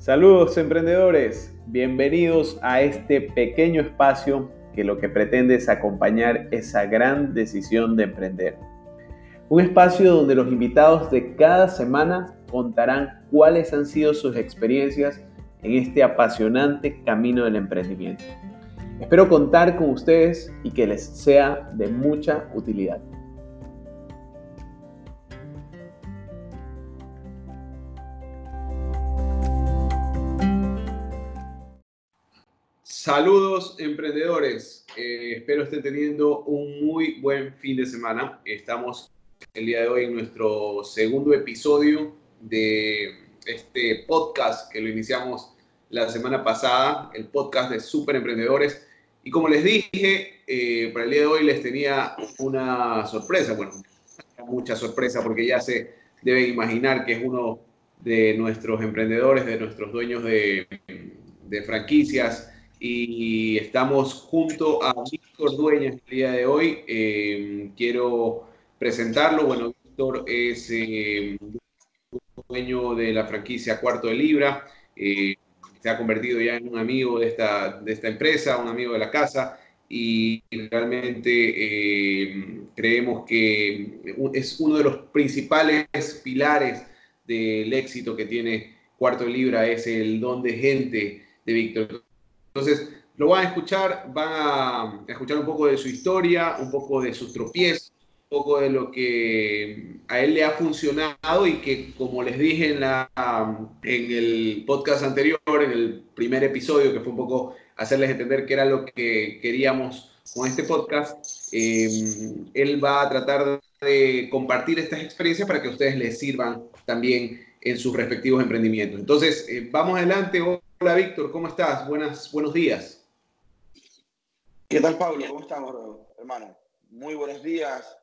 Saludos emprendedores, bienvenidos a este pequeño espacio que lo que pretende es acompañar esa gran decisión de emprender. Un espacio donde los invitados de cada semana contarán cuáles han sido sus experiencias en este apasionante camino del emprendimiento. Espero contar con ustedes y que les sea de mucha utilidad. Saludos emprendedores, eh, espero estén teniendo un muy buen fin de semana. Estamos el día de hoy en nuestro segundo episodio de este podcast que lo iniciamos la semana pasada, el podcast de Super Emprendedores. Y como les dije, eh, para el día de hoy les tenía una sorpresa, bueno, mucha sorpresa porque ya se deben imaginar que es uno de nuestros emprendedores, de nuestros dueños de, de franquicias y estamos junto a Víctor Dueñas el día de hoy. Eh, quiero presentarlo. Bueno, Víctor es eh, dueño de la franquicia Cuarto de Libra. Eh, se ha convertido ya en un amigo de esta, de esta empresa, un amigo de la casa y realmente creemos que es uno de los principales pilares del éxito que tiene Cuarto de Libra, es el don de gente de Víctor. Entonces, lo van a escuchar, van a escuchar un poco de su historia, un poco de sus tropiezos, un poco de lo que a él le ha funcionado y que, como les dije en, la, en el podcast anterior, en el primer episodio, que fue un poco hacerles entender qué era lo que queríamos con este podcast, em, él va a tratar de compartir estas experiencias para que ustedes les sirvan también en sus respectivos emprendimientos. Entonces, eh, vamos adelante. Hola Víctor, ¿cómo estás? Buenas, buenos días. ¿Qué tal Pablo? ¿Cómo estamos, hermano? Muy buenos días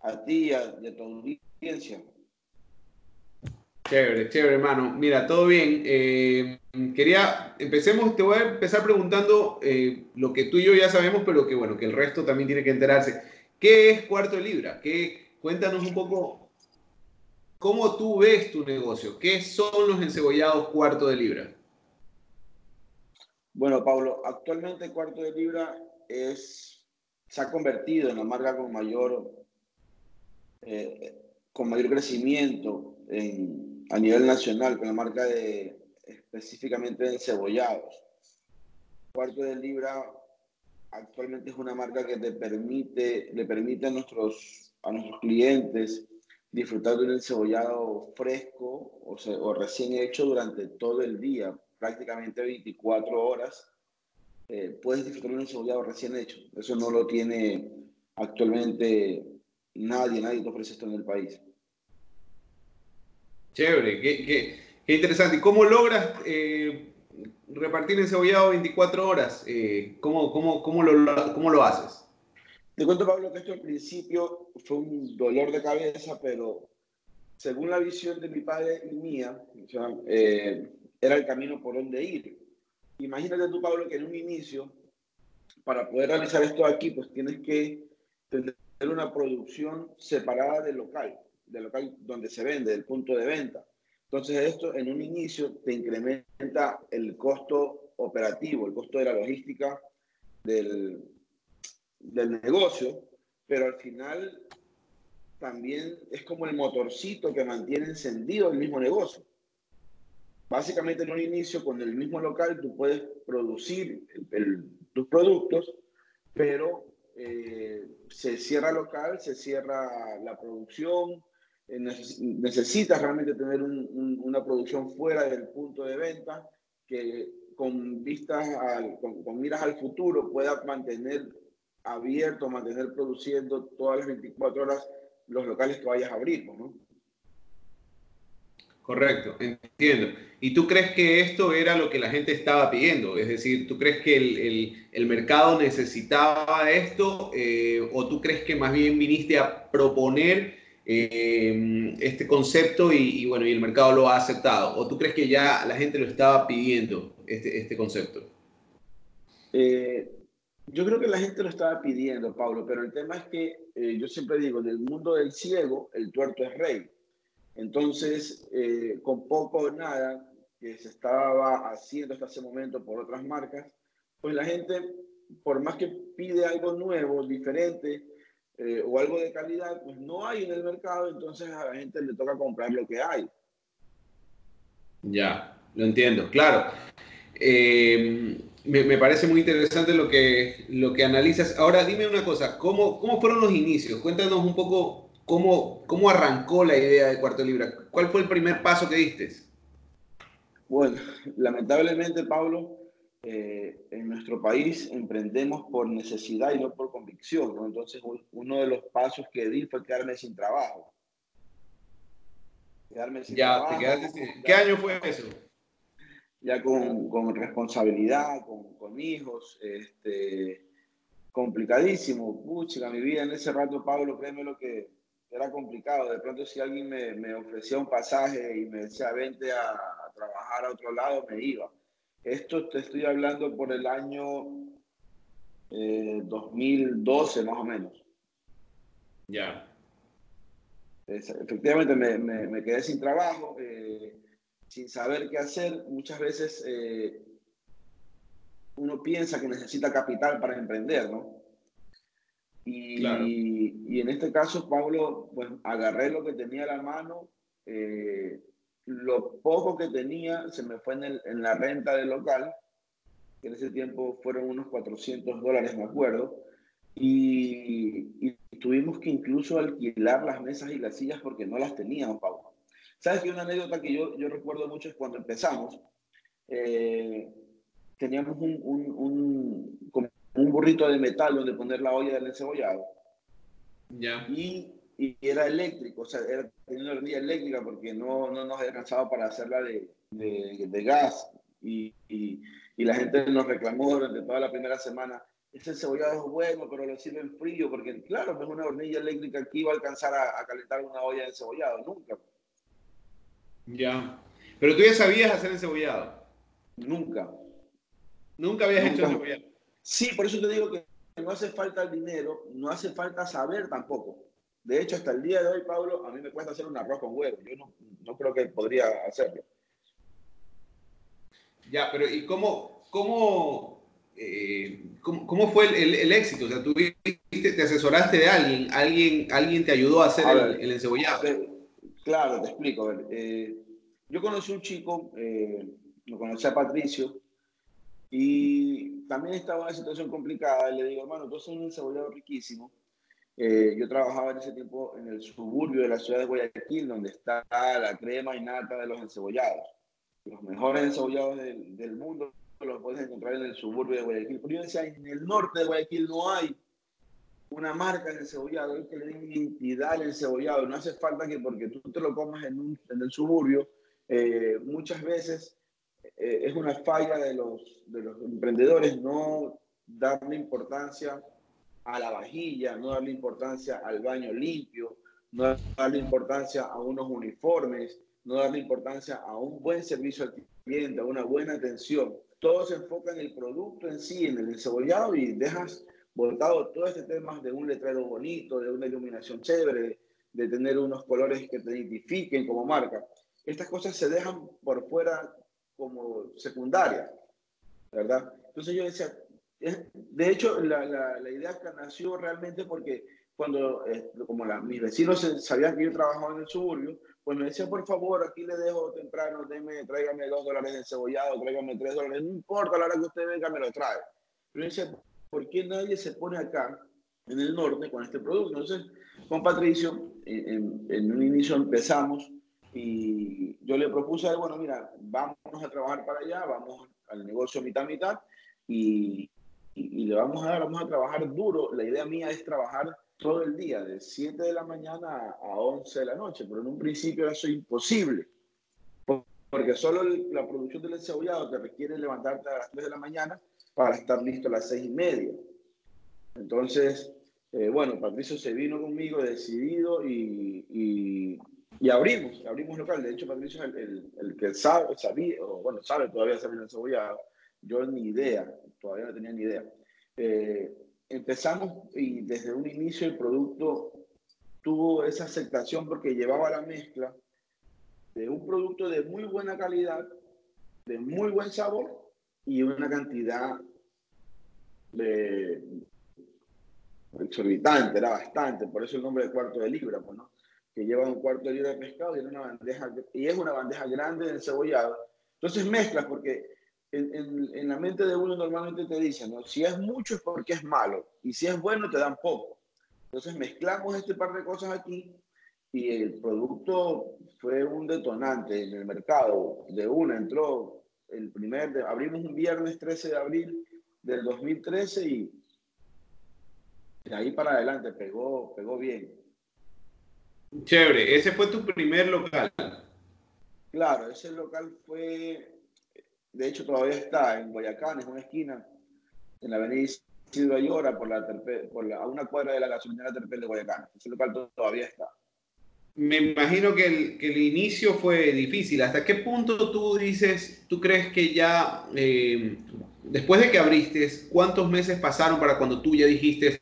a ti y a, tu audiencia. Chévere, chévere, hermano. Mira, todo bien. Eh, quería, empecemos, te voy a empezar preguntando eh, lo que tú y yo ya sabemos, pero que bueno, que el resto también tiene que enterarse. ¿Qué es Cuarto de Libra? ¿Qué, cuéntanos un poco cómo tú ves tu negocio. ¿Qué son los encebollados Cuarto de Libra? Bueno, Pablo, actualmente Cuarto de Libra es, se ha convertido en la marca con mayor, eh, con mayor crecimiento a nivel nacional, con la marca de específicamente de encebollados. Cuarto de Libra actualmente es una marca que te permite, le permite a nuestros, a nuestros clientes disfrutar de un encebollado fresco o, o recién hecho durante todo el día prácticamente 24 horas, eh, puedes disfrutar un encebollado recién hecho. Eso no lo tiene actualmente nadie, nadie te ofrece esto en el país. Chévere, qué, interesante. ¿Y cómo logras eh, repartir encebollado 24 horas? Eh, ¿cómo, cómo, cómo, lo, ¿Cómo lo haces? Te cuento, Pablo, que esto al principio fue un dolor de cabeza, pero según la visión de mi padre y mía, eh, era el camino por donde ir. Imagínate tú, Pablo, que en un inicio, para poder realizar esto aquí, pues tienes que tener una producción separada del local, del local donde se vende, del punto de venta. Entonces esto en un inicio te incrementa el costo operativo, el costo de la logística del, del negocio, pero al final también es como el motorcito que mantiene encendido el mismo negocio. Básicamente en un inicio con el mismo local tú puedes producir tus productos, pero eh, se cierra el local, se cierra la producción, eh, necesitas realmente tener una producción fuera del punto de venta que con vistas al, con, miras al futuro pueda mantener abierto, mantener produciendo todas las 24 horas los locales que vayas a abrir, ¿no? Correcto, entiendo. ¿Y tú crees que esto era lo que la gente estaba pidiendo? Es decir, ¿tú crees que el, mercado necesitaba esto eh, o tú crees que más bien viniste a proponer eh, este concepto y, bueno, y el mercado lo ha aceptado? ¿O tú crees que ya la gente lo estaba pidiendo, este, este concepto? Eh, yo creo que la gente lo estaba pidiendo, Pablo, pero el tema es que yo siempre digo, en el mundo del ciego, el tuerto es rey. Entonces, eh, con poco o nada, que se estaba haciendo hasta ese momento por otras marcas, pues la gente, por más que pide algo nuevo, diferente eh, o algo de calidad, pues no hay en el mercado, entonces a la gente le toca comprar lo que hay. Ya, lo entiendo, claro. Eh, me, parece muy interesante lo que, lo que analizas. Ahora dime una cosa, ¿cómo, ¿cómo fueron los inicios? Cuéntanos un poco cómo, cómo arrancó la idea de Cuarto Libra. ¿Cuál fue el primer paso que diste? Bueno, lamentablemente, Pablo, eh, en nuestro país emprendemos por necesidad y no por convicción. ¿no? Entonces, uno de los pasos que di fue quedarme sin trabajo. Quedarme sin ya, trabajo. Te quedaste ¿Qué año fue eso? Ya con, con responsabilidad, con, con, hijos, este, complicadísimo. Pucha, mi vida en ese rato, Pablo, créeme lo que era complicado. De pronto, si alguien me, me ofrecía un pasaje y me decía, vente a trabajar a otro lado, me iba. Esto te estoy hablando por el año 2012 eh, más o menos. Ya. Efectivamente me, me, quedé sin trabajo, eh, sin saber qué hacer. Muchas veces eh, uno piensa que necesita capital para emprender, ¿no? Y, y, en este caso, Pablo, pues agarré lo que tenía a la mano, lo poco que tenía se me fue en, la renta del local, que en ese tiempo fueron unos 400 dólares, me acuerdo, y, tuvimos que incluso alquilar las mesas y las sillas porque no las teníamos, Pablo. ¿Sabes que una anécdota que yo, yo recuerdo mucho es cuando empezamos, eh, teníamos un, un, un, un, burrito de metal donde poner la olla del encebollado. Ya. Y y era eléctrico, o sea, era, tenía una hornilla eléctrica porque no, no nos había alcanzado para hacerla de, de, de gas. Y, y, y, la gente nos reclamó durante toda la primera semana, ese cebollado es bueno, pero lo sirven frío, porque claro, es una hornilla eléctrica que iba a alcanzar a, calentar una olla de cebollado, nunca. Ya. Pero tú ya sabías hacer el cebollado. Nunca. Nunca habías hecho cebollado. Sí, por eso te digo que no hace falta el dinero, no hace falta saber tampoco. De hecho, hasta el día de hoy, Pablo, a mí me cuesta hacer un arroz con huevo. Yo no, creo que podría hacerlo. Ya, pero ¿y cómo, cómo, eh, cómo, fue el, éxito? O sea, tú te asesoraste de alguien, alguien, alguien te ayudó a hacer el, encebollado. Claro, te explico. Eh, yo conocí un chico, eh, lo conocí a Patricio, y también estaba en una situación complicada. le digo, hermano, tú haces un encebollado riquísimo eh, yo trabajaba en ese tiempo en el suburbio de la ciudad de Guayaquil, donde está la crema y nata de los encebollados. Los mejores encebollados del, del mundo los puedes encontrar en el suburbio de Guayaquil. Pero yo decía, en el norte de Guayaquil no hay una marca de encebollado, hay que le den identidad al encebollado. No hace falta que porque tú te lo comas en, un, en el suburbio, eh, muchas veces eh, es una falla de los, de los emprendedores no darle importancia a la vajilla, no darle importancia al baño limpio, no darle importancia a unos uniformes, no darle importancia a un buen servicio al cliente, a una buena atención. Todo se enfoca en el producto en sí, en el encebollado y dejas voltado todo este tema de un letrero bonito, de una iluminación chévere, de tener unos colores que te identifiquen como marca. Estas cosas se dejan por fuera como secundarias, ¿verdad? Entonces yo decía, de hecho, la, la, idea nació realmente porque cuando, eh, como la, mis vecinos sabían que yo trabajaba en el suburbio, pues me decían, por favor, aquí le dejo temprano, tráigame dos dólares de cebollado, tráigame tres dólares, no importa, la hora que usted venga me lo trae. Pero yo decía, ¿por qué nadie se pone acá, en el norte, con este producto? Entonces, con Patricio, en, en un inicio empezamos y yo le propuse, bueno, mira, vamos a trabajar para allá, vamos al negocio mitad-mitad y, y, le vamos a dar, vamos a trabajar duro. La idea mía es trabajar todo el día, de 7 de la mañana a 11 de la noche, pero en un principio eso es imposible, porque solo la producción del encebollado te requiere levantarte a las 3 de la mañana para estar listo a las 6 y media. Entonces, eh, bueno, Patricio se vino conmigo decidido y, y, y, abrimos, abrimos local. De hecho, Patricio es el, el, que sabe, sabía, o bueno, sabe todavía hacer el encebollado. Yo ni idea todavía no tenía ni idea. Eh, empezamos y desde un inicio el producto tuvo esa aceptación porque llevaba la mezcla de un producto de muy buena calidad de muy buen sabor y una cantidad de exorbitante, era bastante, por eso el nombre de cuarto de libra, pues, ¿no? que lleva un cuarto de libra de pescado y, una bandeja, y es una bandeja grande de cebollado. Entonces mezclas, porque en, en, en, la mente de uno normalmente te dicen, ¿no? si es mucho es porque es malo, y si es bueno te dan poco. Entonces mezclamos este par de cosas aquí y el producto fue un detonante en el mercado. De una entró el primer, abrimos un viernes 13 de abril del 2013 y de ahí para adelante pegó, pegó bien. Chévere, ese fue tu primer local. Claro, ese local fue, de hecho todavía está en Guayacán, es una esquina, en la avenida Isidro Ayora, por la, por la, a una cuadra de la gasolinera Terpel de Guayacán. Ese local todavía está. Me imagino que el, inicio fue difícil. ¿Hasta qué punto tú dices, tú crees que ya, eh, después de que abriste, cuántos meses pasaron para cuando tú ya dijiste,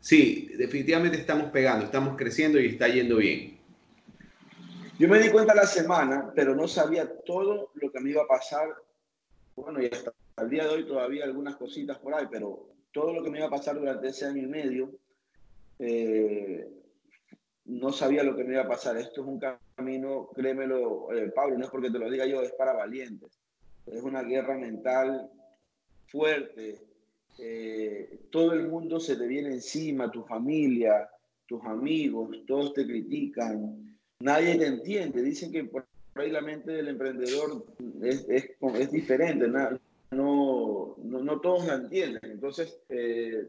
sí, definitivamente estamos pegando, estamos creciendo y está yendo bien? Yo me di cuenta la semana, pero no sabía todo lo que me iba a pasar. Bueno, y hasta el día de hoy todavía algunas cositas por ahí, pero todo lo que me iba a pasar durante ese año y medio, eh, no sabía lo que me iba a pasar. Esto es un camino, créemelo, eh, Pablo, no es porque te lo diga yo, es para valientes. Es una guerra mental fuerte. Eh, todo el mundo se te viene encima, tu familia, tus amigos, todos te critican. Nadie te entiende. Dicen que por ahí la mente del emprendedor es, es, diferente. No, no, no, todos la entienden. Entonces, eh,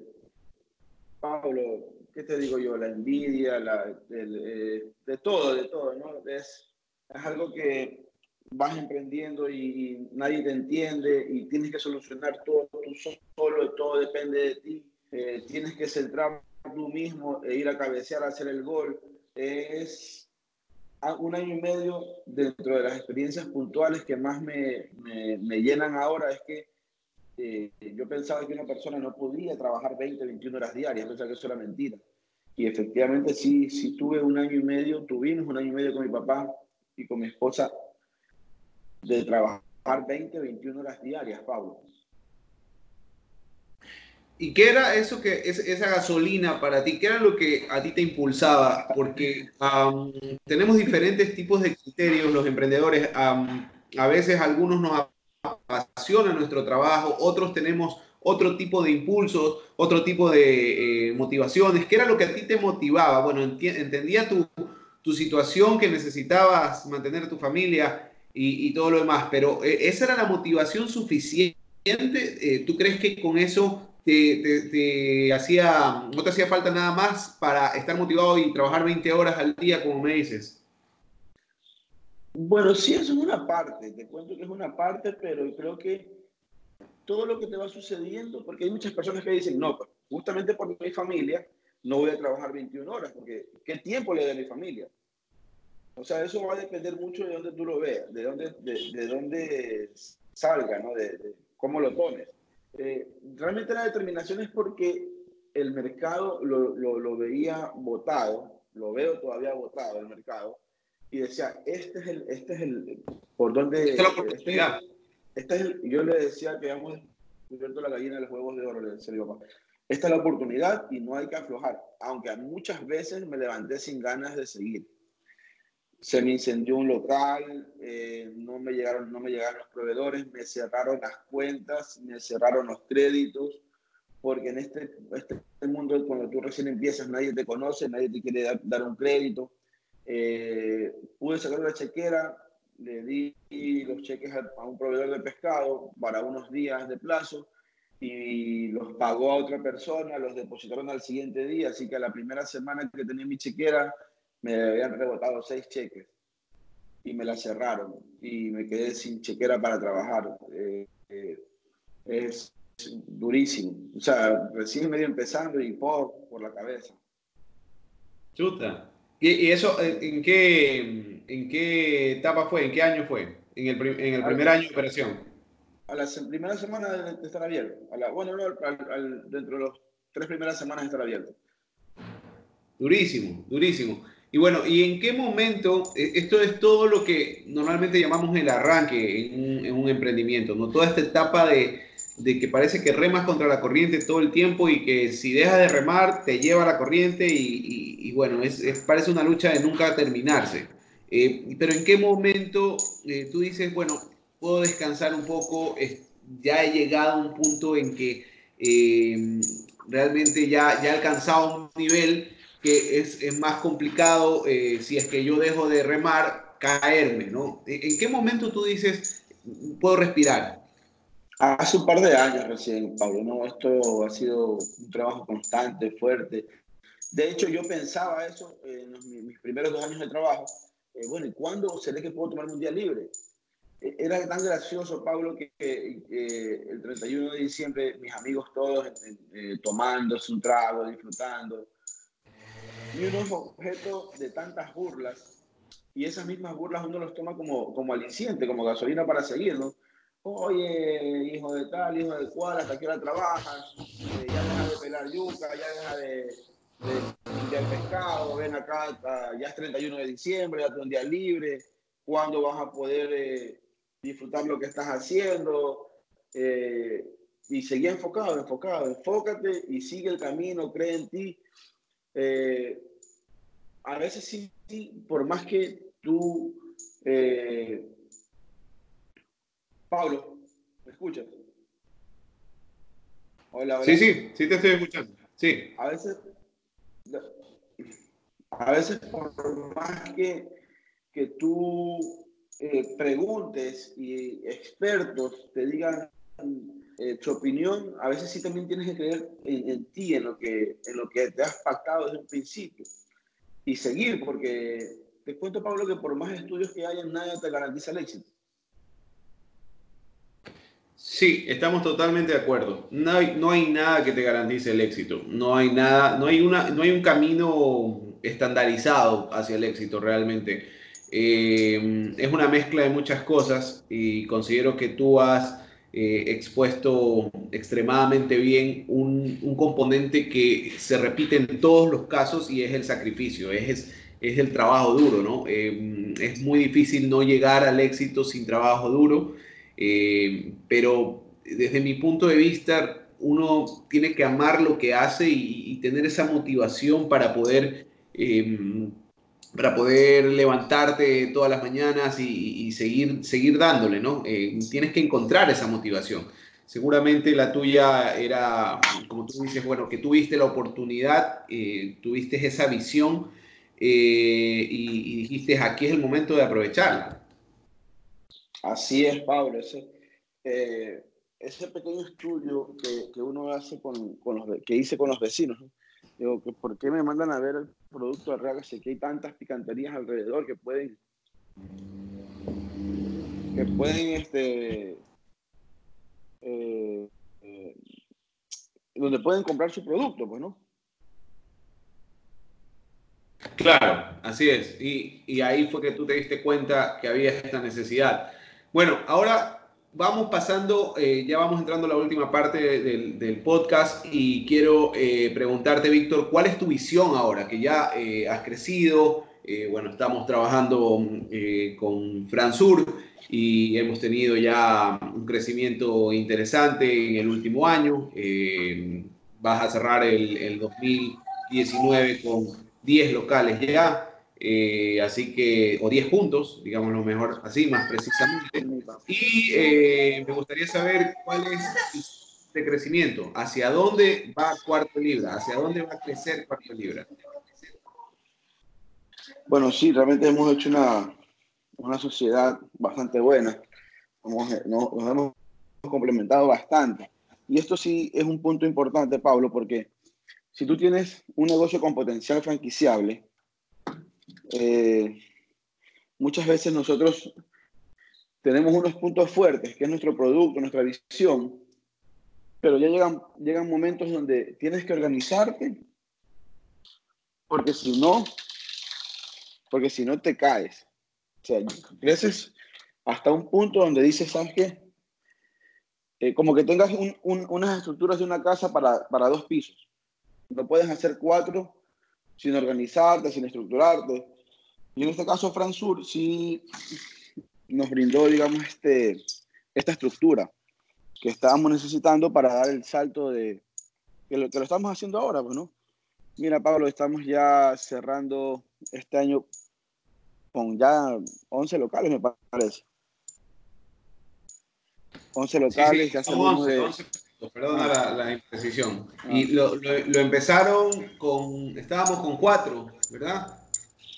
Pablo, ¿qué te digo yo? La envidia, la, eh, de todo, de todo, ¿no? Es, es algo que vas emprendiendo y, nadie te entiende y tienes que solucionar todo tú solo, todo depende de ti. Eh, tienes que centrar tú mismo e ir a cabecear a hacer el gol. es un año y medio dentro de las experiencias puntuales que más me, me, me llenan ahora es que eh, yo pensaba que una persona no podía trabajar 20, 21 horas diarias, pensaba que eso era mentira. Y efectivamente sí, sí tuve un año y medio, tuvimos un año y medio con mi papá y con mi esposa de trabajar 20, 21 horas diarias, Pablo. ¿Y qué era eso que es, esa gasolina para ti? ¿Qué era lo que a ti te impulsaba? Porque tenemos diferentes tipos de criterios los emprendedores. a veces algunos nos apasiona nuestro trabajo, otros tenemos otro tipo de impulsos, otro tipo de eh, motivaciones. ¿Qué era lo que a ti te motivaba? Bueno, entendía tu, tu situación, que necesitabas mantener tu familia y, todo lo demás, pero eh, ¿esa era la motivación suficiente? Eh, ¿Tú crees que con eso te, te, hacía, no te hacía falta nada más para estar motivado y trabajar 20 horas al día, como me dices? Bueno, sí, eso es una parte, te cuento que es una parte, pero creo que todo lo que te va sucediendo, porque hay muchas personas que dicen, no, pues, justamente por mi familia no voy a trabajar 21 horas, porque ¿qué tiempo le doy a mi familia? O sea, eso va a depender mucho de dónde tú lo veas, de dónde, de, de dónde salga, ¿no? De, cómo lo pones. Eh, realmente la determinación es porque el mercado lo, lo, lo veía votado, lo veo todavía votado el mercado, y decía, este es el, este es el, por donde... Esta es la este oportunidad. Este, es el, yo le decía que hemos descubierto la gallina de los huevos de oro, le decía papá. Esta es la oportunidad y no hay que aflojar, aunque muchas veces me levanté sin ganas de seguir. Se me incendió un local, eh, no, me llegaron, no me llegaron los proveedores, me cerraron las cuentas, me cerraron los créditos, porque en este, este mundo cuando tú recién empiezas nadie te conoce, nadie te quiere dar, dar un crédito eh, pude sacar la chequera, le di los cheques a, un proveedor de pescado para unos días de plazo y los pagó a otra persona, los depositaron al siguiente día, así que a la primera semana que tenía mi chequera me habían rebotado seis cheques y me la cerraron y me quedé sin chequera para trabajar. Eh, eh, es durísimo. O sea, recién medio empezando y por, por la cabeza. Chuta. ¿Y, eso en qué, en qué etapa fue? ¿En qué año fue? ¿En el, en el primer año de operación? A la primera semana de estar abierto. A la, bueno, no, al, dentro de las tres primeras semanas de estar abierto. Durísimo, durísimo. Y bueno, ¿y en qué momento, e, esto es todo lo que normalmente llamamos el arranque en un, emprendimiento, ¿no? Toda esta etapa de, que parece que remas contra la corriente todo el tiempo y que si dejas de remar te lleva la corriente y, bueno, es, parece una lucha de nunca terminarse. Eh, pero ¿en qué momento eh, tú dices, bueno, puedo descansar un poco, ya he llegado a un punto en que eh, realmente ya, ya he alcanzado un nivel que es, es más complicado eh, si es que yo dejo de remar, caerme, ¿no? ¿En qué momento tú dices, puedo respirar? Hace un par de años recién, Pablo, ¿no? Esto ha sido un trabajo constante, fuerte. De hecho, yo pensaba eso en mis primeros dos años de trabajo. Eh, bueno, ¿y cuándo seré que puedo tomarme un día libre? E, era tan gracioso, Pablo, que, el 31 de diciembre mis amigos todos eh, tomándose un trago, disfrutando, y uno es objeto de tantas burlas y esas mismas burlas uno los toma como, como aliciente, como gasolina para seguirlo. Oye, hijo de tal, hijo de cual, hasta qué hora trabajas, eh, ya deja de pelar yuca, ya deja de, de pescado, ven acá, ya es 31 de diciembre, ya tengo un día libre, ¿cuándo vas a poder eh, disfrutar lo que estás haciendo? Eh, y seguir enfocado, enfocado, enfócate y sigue el camino, cree en ti. A veces sí, por más que tú, Pablo, ¿me escuchas? Hola, hola. Sí, sí, sí te estoy escuchando. Sí. A veces, a veces por más que, que tú eh, preguntes y expertos te digan eh, tu opinión, a veces sí también tienes que creer en, ti, en lo, que, en lo que te has pactado desde un principio y seguir, porque te cuento, Pablo, que por más estudios que haya, nadie te garantiza el éxito. Sí, estamos totalmente de acuerdo. No hay, no hay nada que te garantice el éxito. No hay nada, no hay, una, no hay un camino estandarizado hacia el éxito realmente. Eh, es una mezcla de muchas cosas y considero que tú has eh, expuesto extremadamente bien un, componente que se repite en todos los casos y es el sacrificio, es, es, el trabajo duro, ¿no? Eh, es muy difícil no llegar al éxito sin trabajo duro, eh, pero desde mi punto de vista, uno tiene que amar lo que hace y, y tener esa motivación para poder para poder levantarte todas las mañanas y, seguir, seguir dándole, ¿no? Eh, tienes que encontrar esa motivación. Seguramente la tuya era, como tú dices, bueno, que tuviste la oportunidad, eh, tuviste esa visión eh, y, dijiste, aquí es el momento de aprovecharla. Así es, Pablo. Ese, ese pequeño estudio que, que uno hace con, con, los, que hice con los vecinos, ¿no? Digo, ¿por qué me mandan a ver el producto de Raga si que hay tantas picanterías alrededor que pueden que pueden este eh, eh, donde pueden comprar su producto, pues, ¿no? Claro, así es. Y, y ahí fue que tú te diste cuenta que había esta necesidad. Bueno, ahora vamos pasando, eh, ya vamos entrando a la última parte del, podcast y quiero eh, preguntarte, Víctor, ¿cuál es tu visión ahora? Que ya eh, has crecido, bueno, estamos trabajando con Fransur y hemos tenido ya un crecimiento interesante en el último año. vas a cerrar el, el 2019 con 10 locales ya. Eh, así que, o 10 puntos, digamos lo mejor así, más precisamente. Y eh, me gustaría saber cuál es este crecimiento, hacia dónde va Cuarto Libra, hacia dónde va a crecer Cuarto Libra. Bueno, sí, realmente hemos hecho una, una sociedad bastante buena, nos, nos hemos complementado bastante. Y esto sí es un punto importante, Pablo, porque si tú tienes un negocio con potencial franquiciable, eh, muchas veces nosotros tenemos unos puntos fuertes, que es nuestro producto, nuestra visión, pero ya llegan, llegan momentos donde tienes que organizarte, porque si no, porque si no te caes. O sea, creces hasta un punto donde dices, ¿sabes qué? Eh, como que tengas unas estructuras de una casa para, para dos pisos. No puedes hacer cuatro sin organizarte, sin estructurarte. Y en este caso, Fransur sí nos brindó, digamos, este, esta estructura que estábamos necesitando para dar el salto de que lo, que lo estamos haciendo ahora, pues, ¿no? Mira, Pablo, estamos ya cerrando este año con ya 11 locales, me parece. 11 locales, ya 11, perdona la, la, imprecisión. Ah. Y lo, lo, empezaron con, estábamos con cuatro, ¿verdad?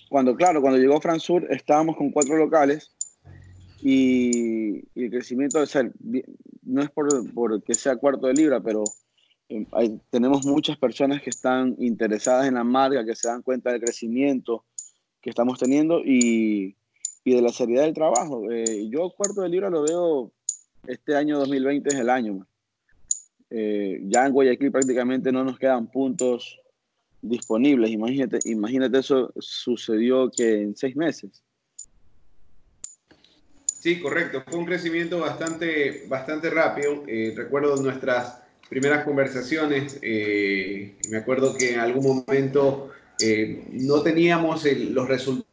Cuando, claro, cuando llegó Fransur estábamos con cuatro locales y, el crecimiento de ser, no es por, por, que sea cuarto de libra, pero eh, hay, tenemos muchas personas que están interesadas en la marca, que se dan cuenta del crecimiento que estamos teniendo y, y de la seriedad del trabajo. Eh, yo cuarto de libra lo veo, este año 2020 es el año. Eh, ya en Guayaquil prácticamente no nos quedan puntos disponibles. Imagínate, imagínate eso sucedió que en seis meses. Sí, correcto. Fue un crecimiento bastante, bastante rápido. Eh, recuerdo nuestras primeras conversaciones. Eh, me acuerdo que en algún momento eh, no teníamos los resultados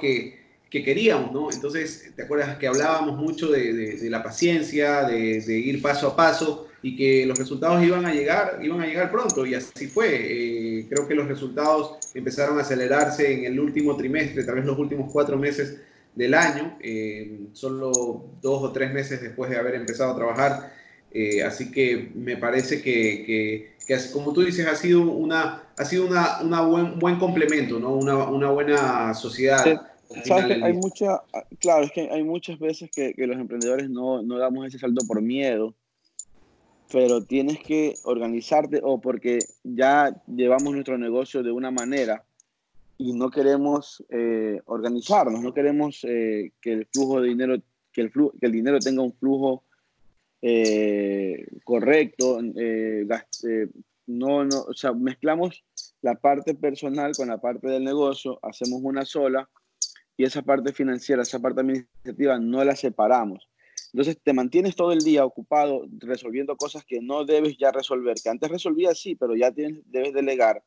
que, que, queríamos, ¿no? Entonces, ¿te acuerdas que hablábamos mucho de, la paciencia, de, ir paso a paso y que los resultados iban a llegar, iban a llegar pronto y así fue. creo que los resultados empezaron a acelerarse en el último trimestre, tal vez los últimos cuatro meses del año, eh, solo dos o tres meses después de haber empezado a trabajar. Eh, así que me parece que, que, como tú dices, ha sido una, ha sido una, una buen, buen complemento, ¿no? una, una buena sociedad. ¿Sabes hay mucha, claro, es que hay muchas veces que, que los emprendedores no, no, damos ese salto por miedo, pero tienes que organizarte o porque ya llevamos nuestro negocio de una manera y no queremos eh, organizarnos, no queremos eh, que el flujo de dinero, que el, flujo, que el dinero tenga un flujo eh, correcto, no, no, o sea, mezclamos la parte personal con la parte del negocio, hacemos una sola y esa parte financiera, esa parte administrativa no la separamos. Entonces te mantienes todo el día ocupado resolviendo cosas que no debes ya resolver, que antes resolvías sí, pero ya debes delegar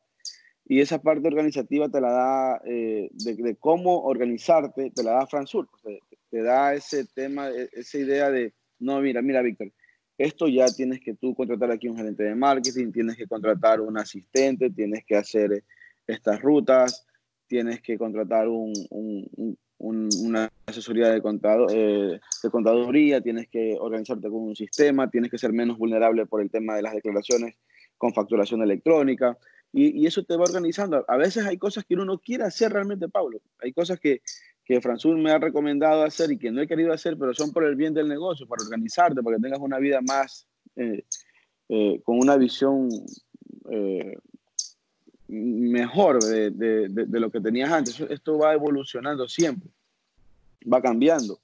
y esa parte organizativa te la da, eh, de, cómo organizarte, te la da Fransur. Sur. te, da ese tema, e, esa idea de, no, mira, mira, Víctor, esto ya tienes que tú contratar aquí un gerente de marketing, tienes que contratar un asistente, tienes que hacer eh, estas rutas, tienes que contratar un, una asesoría de, contado, eh, de contaduría, tienes que organizarte con un sistema, tienes que ser menos vulnerable por el tema de las declaraciones con facturación electrónica. Y, eso te va organizando. A veces hay cosas que uno no quiere hacer realmente, Pablo. Hay cosas que, que Franzul me ha recomendado hacer y que no he querido hacer, pero son por el bien del negocio, para organizarte, para que tengas una vida más, eh, eh, con una visión mejor de, de, de, lo que tenías antes. Esto va evolucionando siempre, va cambiando.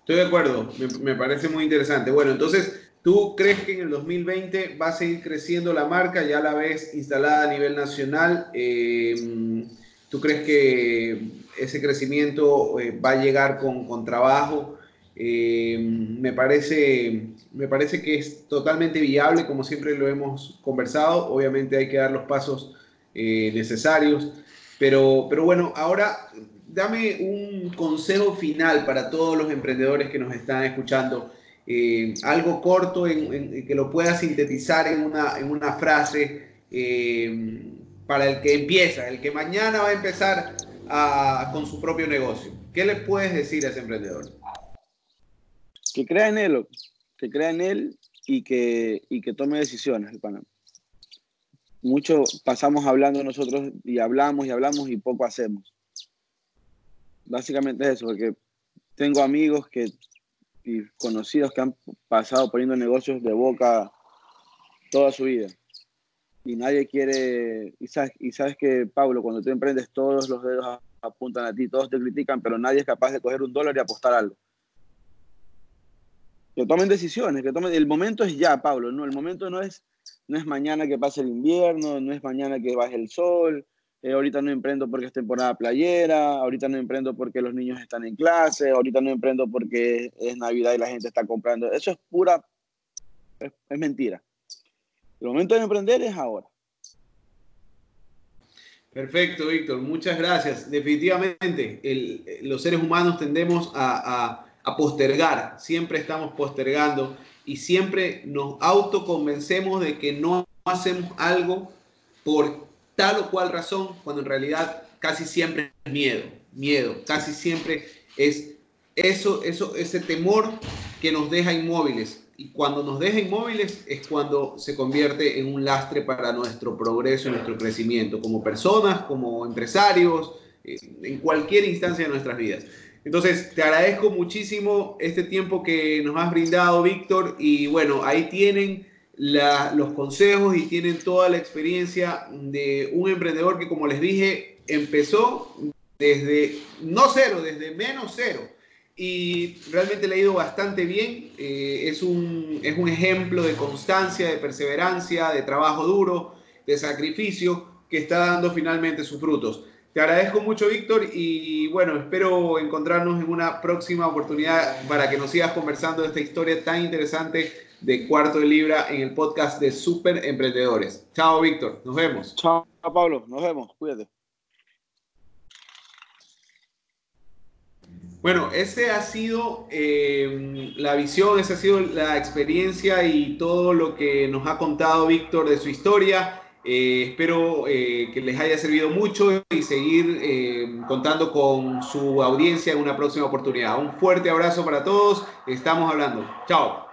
Estoy de acuerdo, me, me parece muy interesante. Bueno, entonces ¿Tú crees que en el 2020 va a seguir creciendo la marca? Ya la ves instalada a nivel nacional. Eh, ¿Tú crees que ese crecimiento eh, va a llegar con, trabajo? Eh, me, parece, me parece que es totalmente viable, como siempre lo hemos conversado. Obviamente hay que dar los pasos necesarios. Pero, pero bueno, ahora dame un consejo final para todos los emprendedores que nos están escuchando eh, algo corto en, que lo pueda sintetizar en una, en una frase eh, para el que empieza, el que mañana va a empezar con su propio negocio. ¿Qué le puedes decir a ese emprendedor? Que crea en él, que crea en él y que, y que tome decisiones, el Mucho pasamos hablando nosotros y hablamos y hablamos y poco hacemos. Básicamente es eso, porque tengo amigos que y conocidos que han pasado poniendo negocios de boca toda su vida. Y nadie quiere, y sabes, y sabes que, Pablo, cuando tú emprendes, todos los dedos apuntan a ti, todos te critican, pero nadie es capaz de coger un dólar y apostar algo. Que tomen decisiones, que tomen, el momento es ya, Pablo, no, el momento no es, no es mañana que pase el invierno, no es mañana que baje el sol, eh, ahorita no emprendo porque es temporada playera, ahorita no emprendo porque los niños están en clase, ahorita no emprendo porque es Navidad y la gente está comprando. Eso es pura, es, mentira. El momento de emprender es ahora. Perfecto, Víctor. Muchas gracias. Definitivamente, los seres humanos tendemos a, a postergar. Siempre estamos postergando y siempre nos autoconvencemos de que no hacemos algo por tal o cual razón, cuando en realidad casi siempre es miedo, miedo, casi siempre es eso, eso, ese temor que nos deja inmóviles. Y cuando nos deja inmóviles es cuando se convierte en un lastre para nuestro progreso nuestro crecimiento, como personas, como empresarios, eh, en cualquier instancia de nuestras vidas. Entonces, te agradezco muchísimo este tiempo que nos has brindado, Víctor. Y bueno, ahí tienen los consejos y tienen toda la experiencia de un emprendedor que, como les dije, empezó desde no cero, desde menos cero. Y realmente le ha ido bastante bien. Eh, es, un, es un ejemplo de constancia, de perseverancia, de trabajo duro, de sacrificio que está dando finalmente sus frutos. Te agradezco mucho, Víctor, y bueno, espero encontrarnos en una próxima oportunidad para que nos sigas conversando de esta historia tan interesante de Cuarto de Libra en el podcast de Super Emprendedores. Chao, Víctor, nos vemos. Chao, Pablo, nos vemos, cuídate. Bueno, ese ha sido eh, la visión, esa ha sido la experiencia y todo lo que nos ha contado Víctor de su historia. Eh, espero eh, que les haya servido mucho y seguir eh, contando con su audiencia en una próxima oportunidad. Un fuerte abrazo para todos. Estamos hablando. Chao.